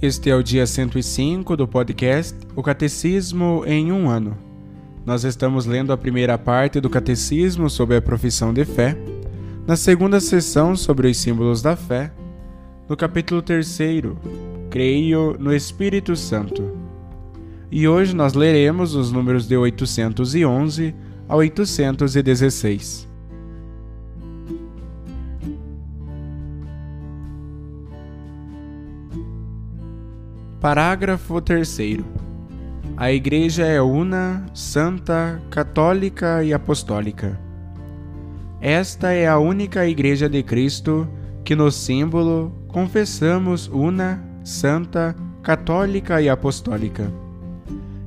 Este é o dia 105 do podcast O Catecismo em um ano. Nós estamos lendo a primeira parte do Catecismo sobre a profissão de fé, na segunda sessão sobre os símbolos da fé, no capítulo 3, Creio no Espírito Santo. E hoje nós leremos os números de 811 a 816. Parágrafo 3. A Igreja é una, santa, católica e apostólica. Esta é a única Igreja de Cristo que no símbolo confessamos una, santa, católica e apostólica.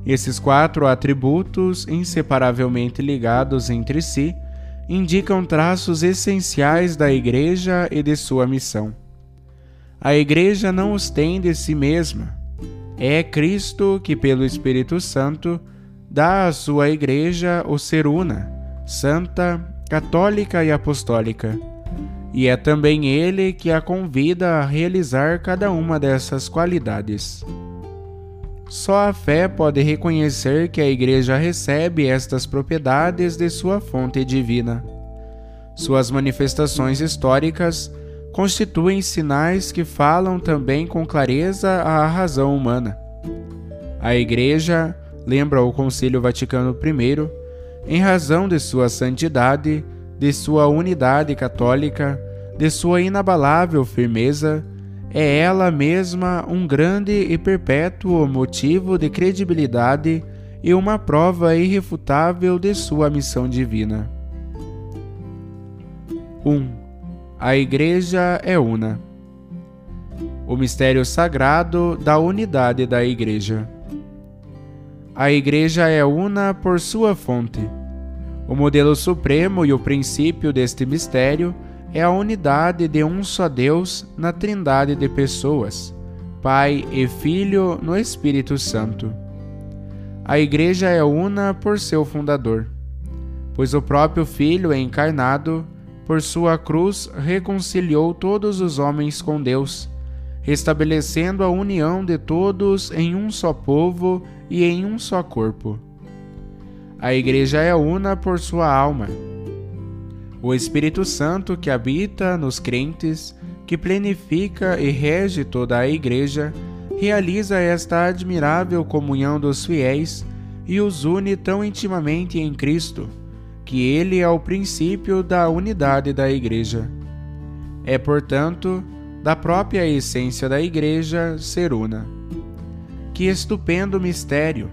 Esses quatro atributos, inseparavelmente ligados entre si, indicam traços essenciais da Igreja e de sua missão. A Igreja não os tem de si mesma é Cristo que, pelo Espírito Santo, dá à sua Igreja o ser una, santa, católica e apostólica. E é também Ele que a convida a realizar cada uma dessas qualidades. Só a fé pode reconhecer que a Igreja recebe estas propriedades de sua fonte divina. Suas manifestações históricas constituem sinais que falam também com clareza à razão humana. A Igreja, lembra o Concílio Vaticano I, em razão de sua santidade, de sua unidade católica, de sua inabalável firmeza, é ela mesma um grande e perpétuo motivo de credibilidade e uma prova irrefutável de sua missão divina. 1. Um, a Igreja é una. O mistério sagrado da unidade da Igreja. A Igreja é una por sua fonte. O modelo supremo e o princípio deste mistério é a unidade de um só Deus na trindade de pessoas, Pai e Filho no Espírito Santo. A Igreja é una por seu fundador, pois o próprio Filho é encarnado por sua cruz, reconciliou todos os homens com Deus, restabelecendo a união de todos em um só povo e em um só corpo. A Igreja é una por sua alma. O Espírito Santo que habita nos crentes, que plenifica e rege toda a Igreja, realiza esta admirável comunhão dos fiéis e os une tão intimamente em Cristo que ele é o princípio da unidade da Igreja. É, portanto, da própria essência da Igreja ser una. Que estupendo mistério!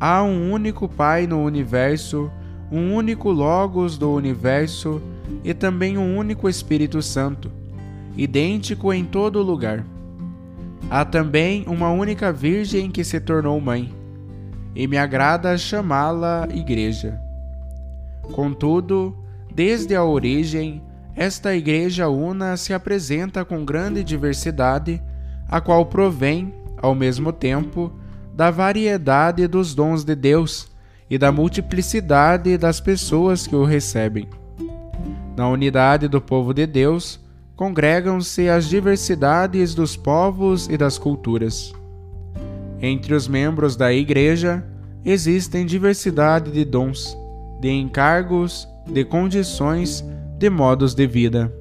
Há um único Pai no universo, um único Logos do universo e também um único Espírito Santo, idêntico em todo lugar. Há também uma única Virgem que se tornou mãe, e me agrada chamá-la Igreja. Contudo, desde a origem, esta Igreja Una se apresenta com grande diversidade, a qual provém, ao mesmo tempo, da variedade dos dons de Deus e da multiplicidade das pessoas que o recebem. Na unidade do povo de Deus, congregam-se as diversidades dos povos e das culturas. Entre os membros da Igreja existem diversidade de dons de encargos, de condições, de modos de vida.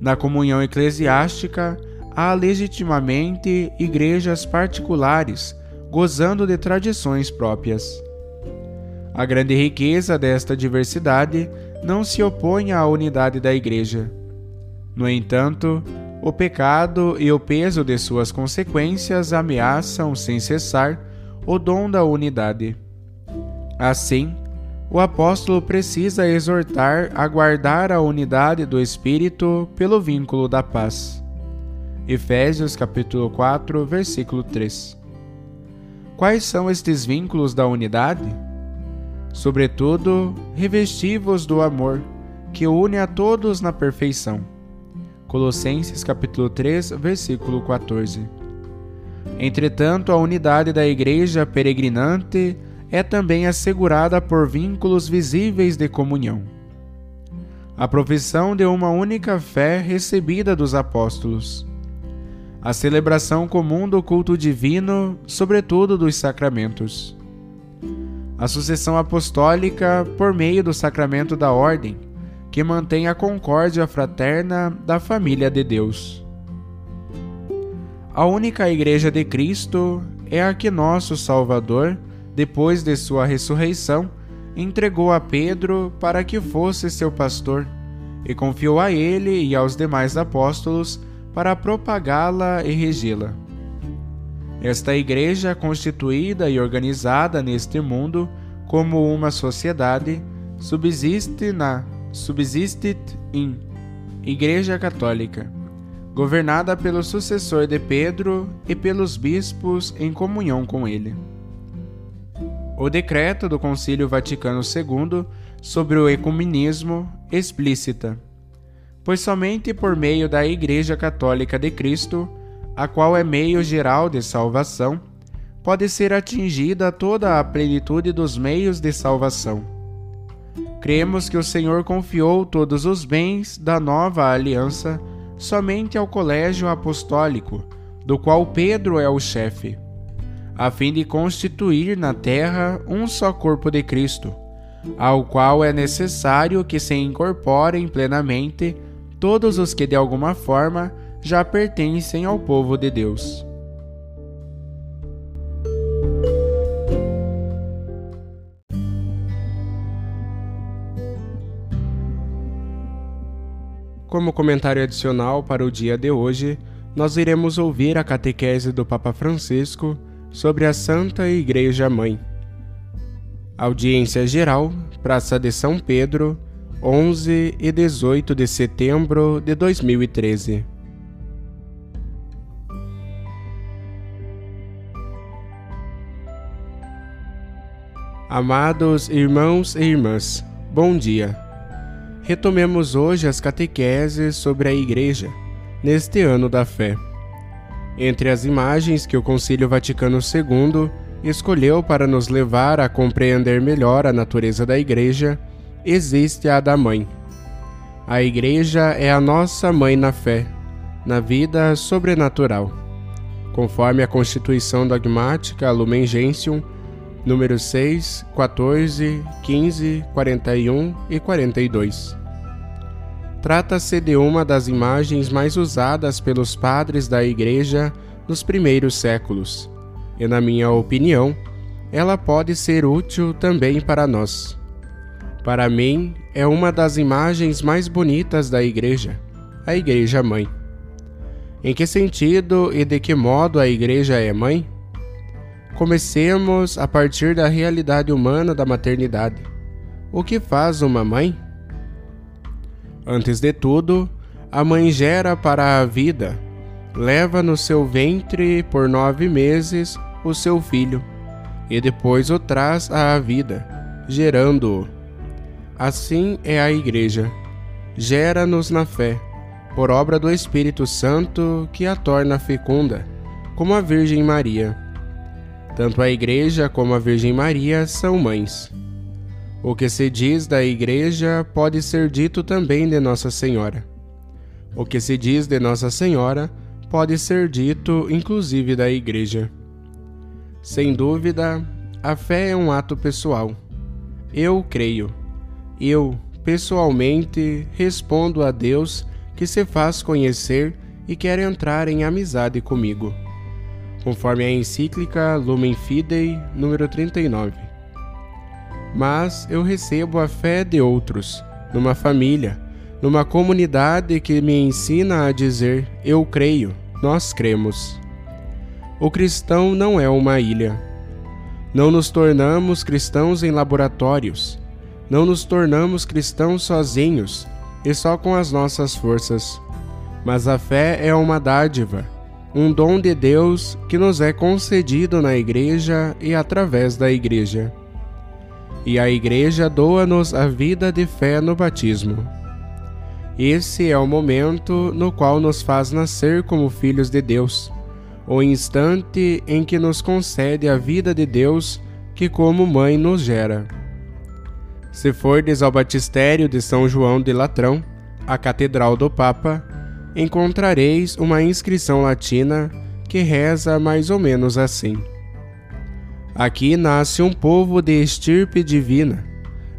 Na comunhão eclesiástica, há legitimamente igrejas particulares, gozando de tradições próprias. A grande riqueza desta diversidade não se opõe à unidade da Igreja. No entanto, o pecado e o peso de suas consequências ameaçam, sem cessar, o dom da unidade. Assim, o apóstolo precisa exortar a guardar a unidade do espírito pelo vínculo da paz. Efésios capítulo 4, versículo 3. Quais são estes vínculos da unidade? Sobretudo, revestivos do amor, que une a todos na perfeição. Colossenses capítulo 3, versículo 14. Entretanto, a unidade da igreja peregrinante é também assegurada por vínculos visíveis de comunhão. A profissão de uma única fé recebida dos apóstolos. A celebração comum do culto divino, sobretudo dos sacramentos. A sucessão apostólica por meio do sacramento da ordem, que mantém a concórdia fraterna da família de Deus. A única Igreja de Cristo é a que nosso Salvador depois de sua ressurreição, entregou a Pedro para que fosse seu pastor, e confiou a ele e aos demais apóstolos para propagá-la e regê-la. Esta igreja, constituída e organizada neste mundo como uma sociedade, subsiste na subsistit in Igreja Católica, governada pelo sucessor de Pedro e pelos bispos em comunhão com ele o decreto do Concílio Vaticano II sobre o ecumenismo explícita, pois somente por meio da Igreja Católica de Cristo, a qual é meio geral de salvação, pode ser atingida toda a plenitude dos meios de salvação. Cremos que o Senhor confiou todos os bens da nova aliança somente ao colégio apostólico, do qual Pedro é o chefe a fim de constituir na terra um só corpo de Cristo, ao qual é necessário que se incorporem plenamente todos os que de alguma forma já pertencem ao povo de Deus. Como comentário adicional para o dia de hoje, nós iremos ouvir a catequese do Papa Francisco sobre a Santa Igreja Mãe. Audiência Geral, Praça de São Pedro, 11 e 18 de setembro de 2013. Amados irmãos e irmãs, bom dia. Retomemos hoje as catequeses sobre a Igreja, neste ano da fé. Entre as imagens que o Concílio Vaticano II escolheu para nos levar a compreender melhor a natureza da Igreja, existe a da Mãe. A Igreja é a nossa mãe na fé, na vida sobrenatural. Conforme a Constituição Dogmática Lumen Gentium, número 6, 14, 15, 41 e 42. Trata-se de uma das imagens mais usadas pelos padres da Igreja nos primeiros séculos, e, na minha opinião, ela pode ser útil também para nós. Para mim, é uma das imagens mais bonitas da Igreja, a Igreja Mãe. Em que sentido e de que modo a Igreja é mãe? Comecemos a partir da realidade humana da maternidade. O que faz uma mãe? Antes de tudo, a mãe gera para a vida, leva no seu ventre por nove meses o seu filho, e depois o traz à vida, gerando-o. Assim é a Igreja. Gera-nos na fé, por obra do Espírito Santo que a torna fecunda, como a Virgem Maria. Tanto a Igreja como a Virgem Maria são mães. O que se diz da Igreja pode ser dito também de Nossa Senhora. O que se diz de Nossa Senhora pode ser dito inclusive da Igreja. Sem dúvida, a fé é um ato pessoal. Eu creio. Eu, pessoalmente, respondo a Deus que se faz conhecer e quer entrar em amizade comigo, conforme a encíclica Lumen Fidei, número 39. Mas eu recebo a fé de outros, numa família, numa comunidade que me ensina a dizer: Eu creio, nós cremos. O cristão não é uma ilha. Não nos tornamos cristãos em laboratórios. Não nos tornamos cristãos sozinhos e só com as nossas forças. Mas a fé é uma dádiva, um dom de Deus que nos é concedido na Igreja e através da Igreja. E a Igreja doa-nos a vida de fé no batismo. Esse é o momento no qual nos faz nascer como filhos de Deus, o instante em que nos concede a vida de Deus que, como mãe, nos gera. Se fordes ao batistério de São João de Latrão, a Catedral do Papa, encontrareis uma inscrição latina que reza mais ou menos assim: Aqui nasce um povo de estirpe divina,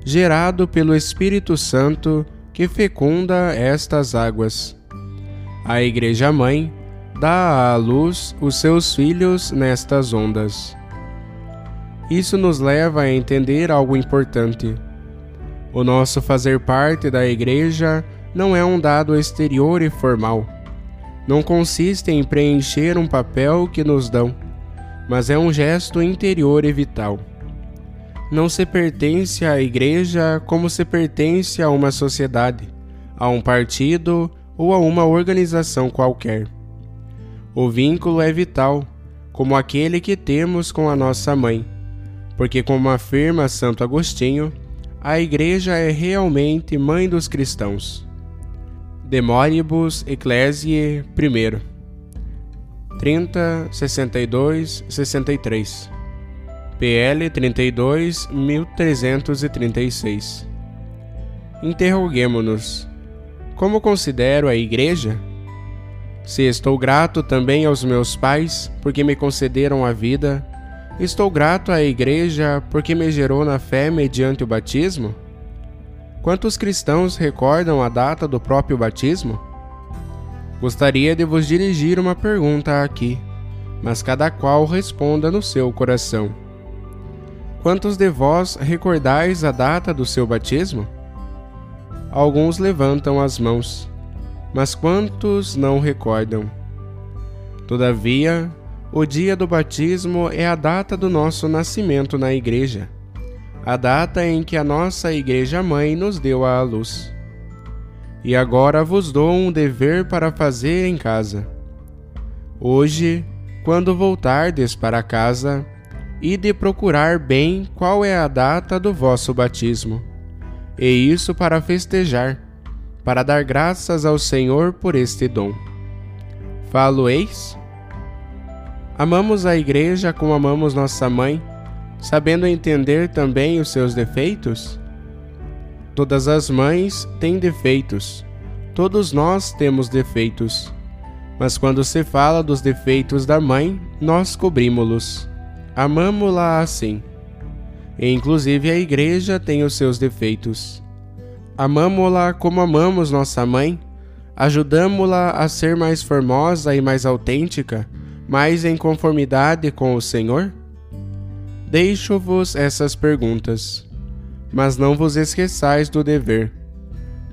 gerado pelo Espírito Santo que fecunda estas águas. A Igreja Mãe dá à luz os seus filhos nestas ondas. Isso nos leva a entender algo importante. O nosso fazer parte da Igreja não é um dado exterior e formal. Não consiste em preencher um papel que nos dão, mas é um gesto interior e vital não se pertence à igreja como se pertence a uma sociedade, a um partido ou a uma organização qualquer. O vínculo é vital, como aquele que temos com a nossa mãe, porque, como afirma Santo Agostinho, a Igreja é realmente mãe dos cristãos. Demoribus Ecclesiae I 30, 62, 63 PL 32 1336. Interroguemo-nos: Como considero a Igreja? Se estou grato também aos meus pais porque me concederam a vida, estou grato à Igreja porque me gerou na fé mediante o batismo? Quantos cristãos recordam a data do próprio batismo? Gostaria de vos dirigir uma pergunta aqui, mas cada qual responda no seu coração. Quantos de vós recordais a data do seu batismo? Alguns levantam as mãos, mas quantos não recordam? Todavia, o dia do batismo é a data do nosso nascimento na Igreja, a data em que a nossa Igreja Mãe nos deu à luz. E agora vos dou um dever para fazer em casa. Hoje, quando voltardes para casa, e de procurar bem qual é a data do vosso batismo, e isso para festejar, para dar graças ao Senhor por este dom. Falo-eis? Amamos a Igreja como amamos nossa mãe, sabendo entender também os seus defeitos? Todas as mães têm defeitos, todos nós temos defeitos, mas quando se fala dos defeitos da mãe, nós cobrimos-los amamo-la assim. E, inclusive a igreja tem os seus defeitos. Amamo-la como amamos nossa mãe? Ajudamo-la a ser mais formosa e mais autêntica, mais em conformidade com o Senhor? Deixo-vos essas perguntas, mas não vos esqueçais do dever.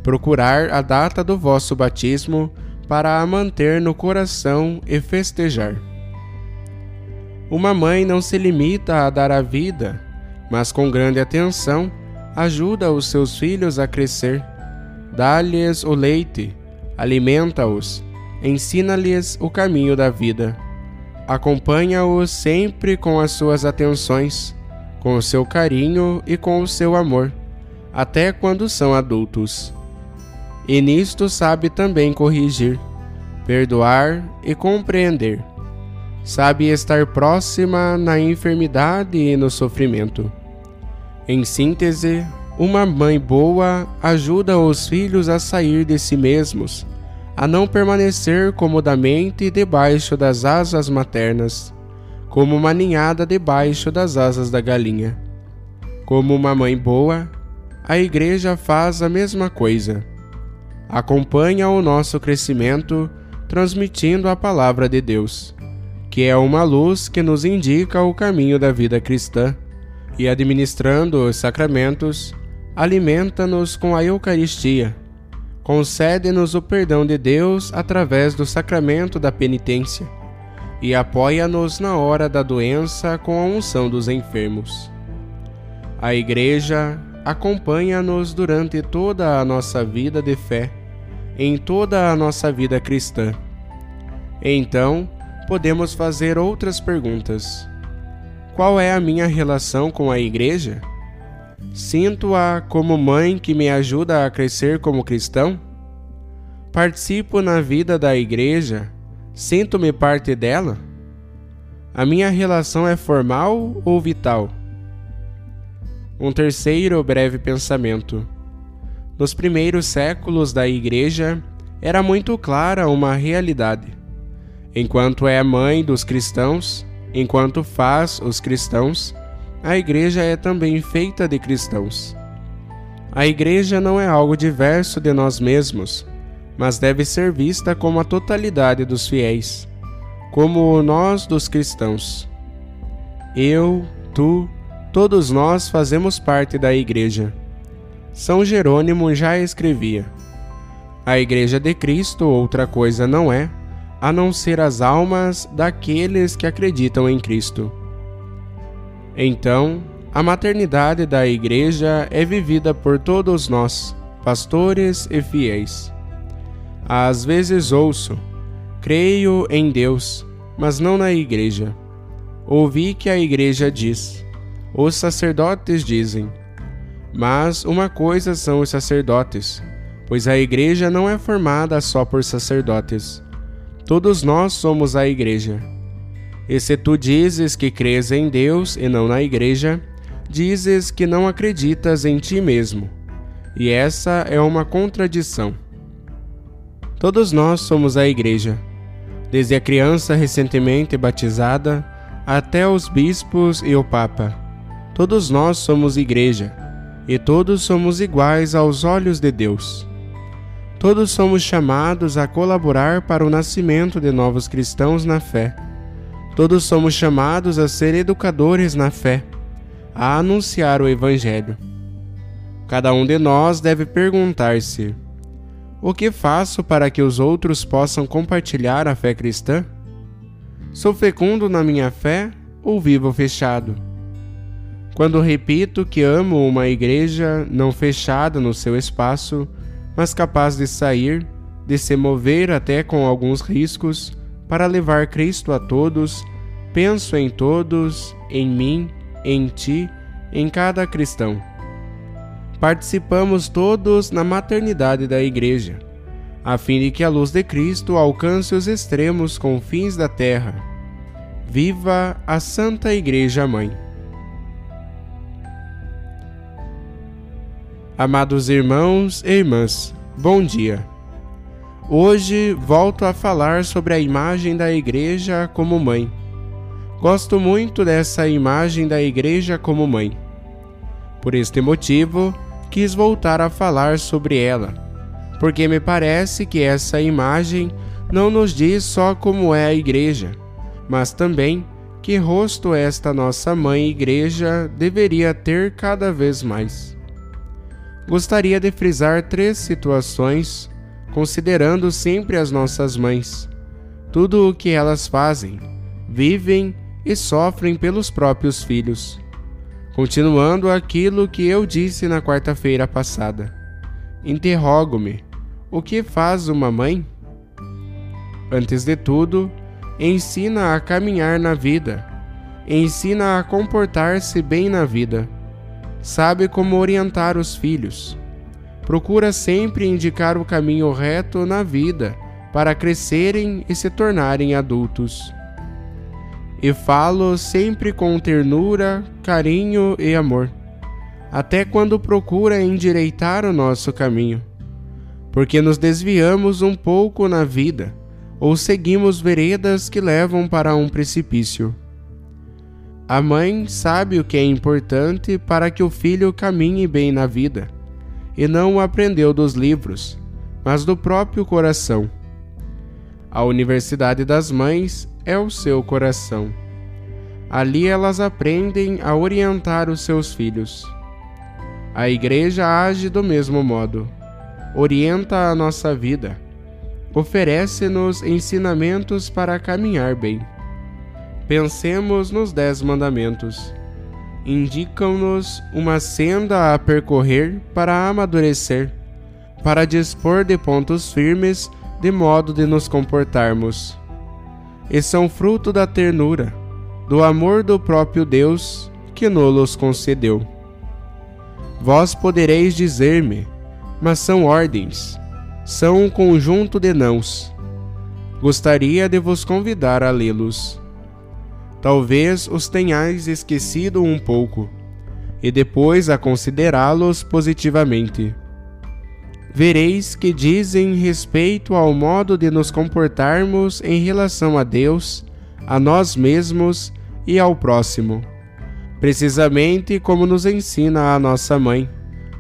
Procurar a data do vosso batismo para a manter no coração e festejar. Uma mãe não se limita a dar a vida, mas com grande atenção ajuda os seus filhos a crescer. Dá-lhes o leite, alimenta-os, ensina-lhes o caminho da vida. Acompanha-os sempre com as suas atenções, com o seu carinho e com o seu amor, até quando são adultos. E nisto sabe também corrigir, perdoar e compreender sabe estar próxima na enfermidade e no sofrimento. Em síntese, uma mãe boa ajuda os filhos a sair de si mesmos, a não permanecer comodamente debaixo das asas maternas, como uma ninhada debaixo das asas da galinha. Como uma mãe boa, a Igreja faz a mesma coisa. acompanha o nosso crescimento transmitindo a palavra de Deus, que é uma luz que nos indica o caminho da vida cristã, e administrando os sacramentos, alimenta-nos com a Eucaristia. Concede-nos o perdão de Deus através do sacramento da penitência e apoia-nos na hora da doença com a unção dos enfermos. A Igreja acompanha-nos durante toda a nossa vida de fé, em toda a nossa vida cristã. Então, podemos fazer outras perguntas. Qual é a minha relação com a Igreja? Sinto-a como mãe que me ajuda a crescer como cristão? Participo na vida da Igreja? Sinto-me parte dela? A minha relação é formal ou vital? Um terceiro breve pensamento. Nos primeiros séculos da Igreja, era muito clara uma realidade. Enquanto é a mãe dos cristãos, enquanto faz os cristãos, a Igreja é também feita de cristãos. A Igreja não é algo diverso de nós mesmos, mas deve ser vista como a totalidade dos fiéis, como nós dos cristãos. Eu, tu, Todos nós fazemos parte da Igreja. São Jerônimo já escrevia: A Igreja de Cristo outra coisa não é, a não ser as almas daqueles que acreditam em Cristo. Então, a maternidade da Igreja é vivida por todos nós, pastores e fiéis. Às vezes ouço: creio em Deus, mas não na Igreja. Ouvi que a Igreja diz: os sacerdotes dizem. Mas uma coisa são os sacerdotes, pois a igreja não é formada só por sacerdotes. Todos nós somos a igreja. E se tu dizes que crês em Deus e não na igreja, dizes que não acreditas em ti mesmo. E essa é uma contradição. Todos nós somos a igreja, desde a criança recentemente batizada até os bispos e o papa. Todos nós somos igreja, e todos somos iguais aos olhos de Deus. Todos somos chamados a colaborar para o nascimento de novos cristãos na fé. Todos somos chamados a ser educadores na fé, a anunciar o Evangelho. Cada um de nós deve perguntar-se: o que faço para que os outros possam compartilhar a fé cristã? Sou fecundo na minha fé ou vivo fechado? Quando repito que amo uma igreja não fechada no seu espaço, mas capaz de sair, de se mover até com alguns riscos, para levar Cristo a todos, penso em todos, em mim, em ti, em cada cristão. Participamos todos na maternidade da Igreja, a fim de que a luz de Cristo alcance os extremos confins da terra. Viva a Santa Igreja Mãe! Amados irmãos e irmãs, bom dia. Hoje volto a falar sobre a imagem da Igreja como mãe. Gosto muito dessa imagem da Igreja como mãe. Por este motivo, quis voltar a falar sobre ela, porque me parece que essa imagem não nos diz só como é a Igreja, mas também que rosto esta nossa mãe Igreja deveria ter cada vez mais gostaria de frisar três situações, considerando sempre as nossas mães, tudo o que elas fazem, vivem e sofrem pelos próprios filhos. Continuando aquilo que eu disse na quarta-feira passada, interrogo-me: o que faz uma mãe? Antes de tudo, ensina a caminhar na vida, ensina a comportar-se bem na vida sabe como orientar os filhos. Procura sempre indicar o caminho reto na vida para crescerem e se tornarem adultos. E falo sempre com ternura, carinho e amor, até quando procura endireitar o nosso caminho, porque nos desviamos um pouco na vida ou seguimos veredas que levam para um precipício. A mãe sabe o que é importante para que o filho caminhe bem na vida, e não o aprendeu dos livros, mas do próprio coração. A Universidade das Mães é o seu coração. Ali elas aprendem a orientar os seus filhos. A Igreja age do mesmo modo, orienta a nossa vida, oferece-nos ensinamentos para caminhar bem. Pensemos nos Dez Mandamentos. Indicam-nos uma senda a percorrer para amadurecer, para dispor de pontos firmes de modo de nos comportarmos. E são fruto da ternura, do amor do próprio Deus que nos concedeu. Vós podereis dizer-me, mas são ordens, são um conjunto de nãos. Gostaria de vos convidar a lê-los. Talvez os tenhais esquecido um pouco, e depois a considerá-los positivamente vereis que dizem respeito ao modo de nos comportarmos em relação a Deus, a nós mesmos e ao próximo, precisamente como nos ensina a nossa mãe,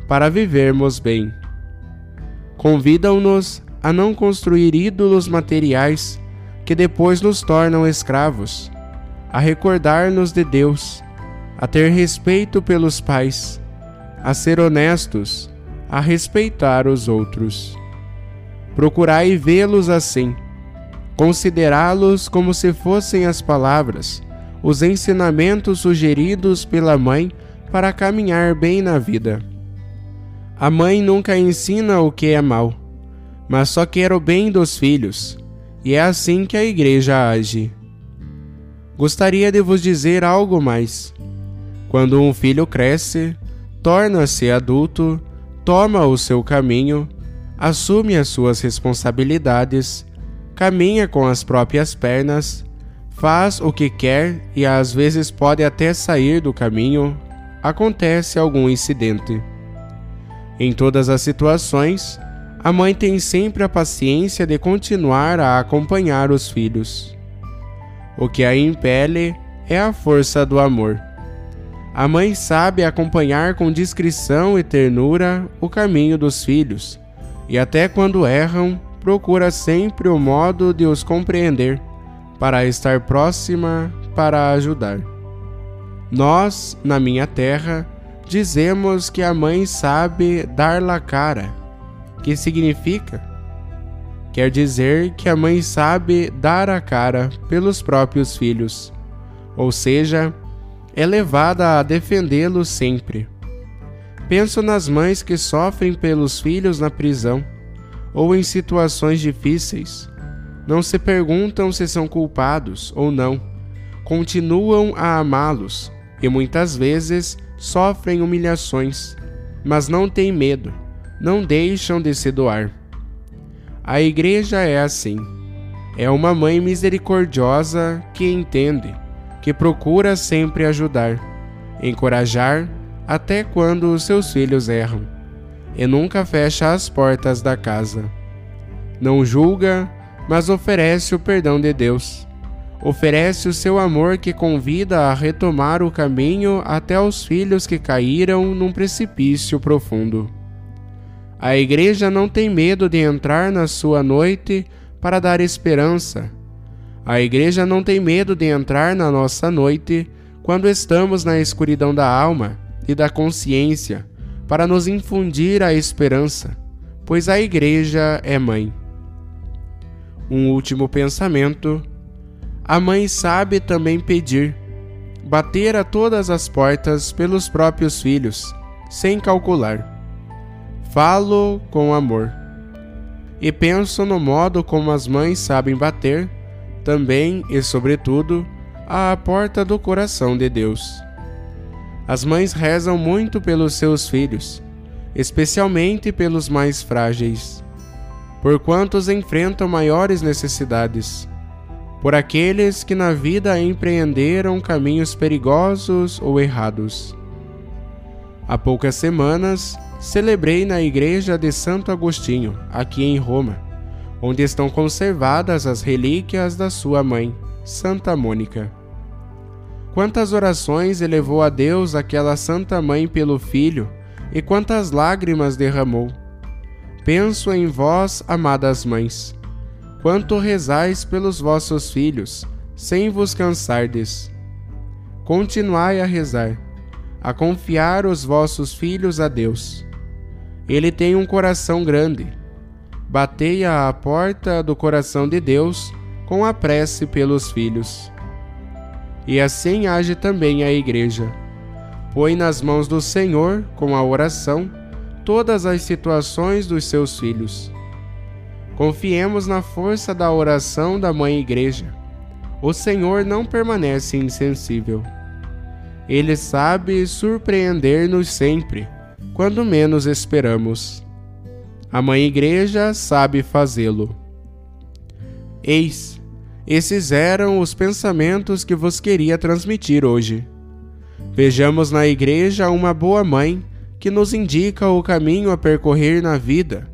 para vivermos bem. Convidam-nos a não construir ídolos materiais que depois nos tornam escravos, a recordar-nos de Deus, a ter respeito pelos pais, a ser honestos a respeitar os outros. Procurai vê-los assim, considerá-los como se fossem as palavras, os ensinamentos sugeridos pela mãe para caminhar bem na vida. A mãe nunca ensina o que é mal, mas só quer o bem dos filhos, e é assim que a igreja age. Gostaria de vos dizer algo mais. Quando um filho cresce, torna-se adulto, toma o seu caminho, assume as suas responsabilidades, caminha com as próprias pernas, faz o que quer e às vezes pode até sair do caminho, acontece algum incidente. Em todas as situações, a mãe tem sempre a paciência de continuar a acompanhar os filhos. O que a impele é a força do amor. A mãe sabe acompanhar com discrição e ternura o caminho dos filhos, e até quando erram, procura sempre o modo de os compreender, para estar próxima, para ajudar. Nós, na minha terra, dizemos que a mãe sabe dar la cara. Que significa? Quer dizer que a mãe sabe dar a cara pelos próprios filhos, ou seja, é levada a defendê-lo sempre. Penso nas mães que sofrem pelos filhos na prisão ou em situações difíceis. Não se perguntam se são culpados ou não. Continuam a amá-los e muitas vezes sofrem humilhações, mas não têm medo, não deixam de se doar. A igreja é assim. É uma mãe misericordiosa que entende que procura sempre ajudar, encorajar até quando os seus filhos erram, e nunca fecha as portas da casa. Não julga, mas oferece o perdão de Deus. Oferece o seu amor que convida a retomar o caminho até os filhos que caíram num precipício profundo. A igreja não tem medo de entrar na sua noite para dar esperança, a igreja não tem medo de entrar na nossa noite quando estamos na escuridão da alma e da consciência para nos infundir a esperança, pois a igreja é mãe. Um último pensamento: a mãe sabe também pedir, bater a todas as portas pelos próprios filhos, sem calcular. Falo com amor. E penso no modo como as mães sabem bater também e sobretudo à porta do coração de Deus. As mães rezam muito pelos seus filhos, especialmente pelos mais frágeis, por quantos enfrentam maiores necessidades, por aqueles que na vida empreenderam caminhos perigosos ou errados. Há poucas semanas, celebrei na igreja de Santo Agostinho, aqui em Roma, onde estão conservadas as relíquias da sua mãe, Santa Mônica. Quantas orações elevou a Deus aquela Santa Mãe pelo filho e quantas lágrimas derramou. penso em vós, amadas mães, quanto rezais pelos vossos filhos, sem vos cansardes. Continuai a rezar, a confiar os vossos filhos a Deus. Ele tem um coração grande. Batei à porta do coração de Deus com a prece pelos filhos. E assim age também a Igreja. Põe nas mãos do Senhor, com a oração, todas as situações dos seus filhos. Confiemos na força da oração da Mãe Igreja. O Senhor não permanece insensível. Ele sabe surpreender-nos sempre, quando menos esperamos. A Mãe Igreja sabe fazê-lo. Eis, esses eram os pensamentos que vos queria transmitir hoje. Vejamos na Igreja uma boa mãe que nos indica o caminho a percorrer na vida,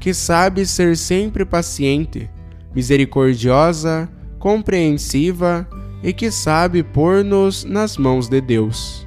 que sabe ser sempre paciente, misericordiosa, compreensiva e que sabe pôr-nos nas mãos de Deus.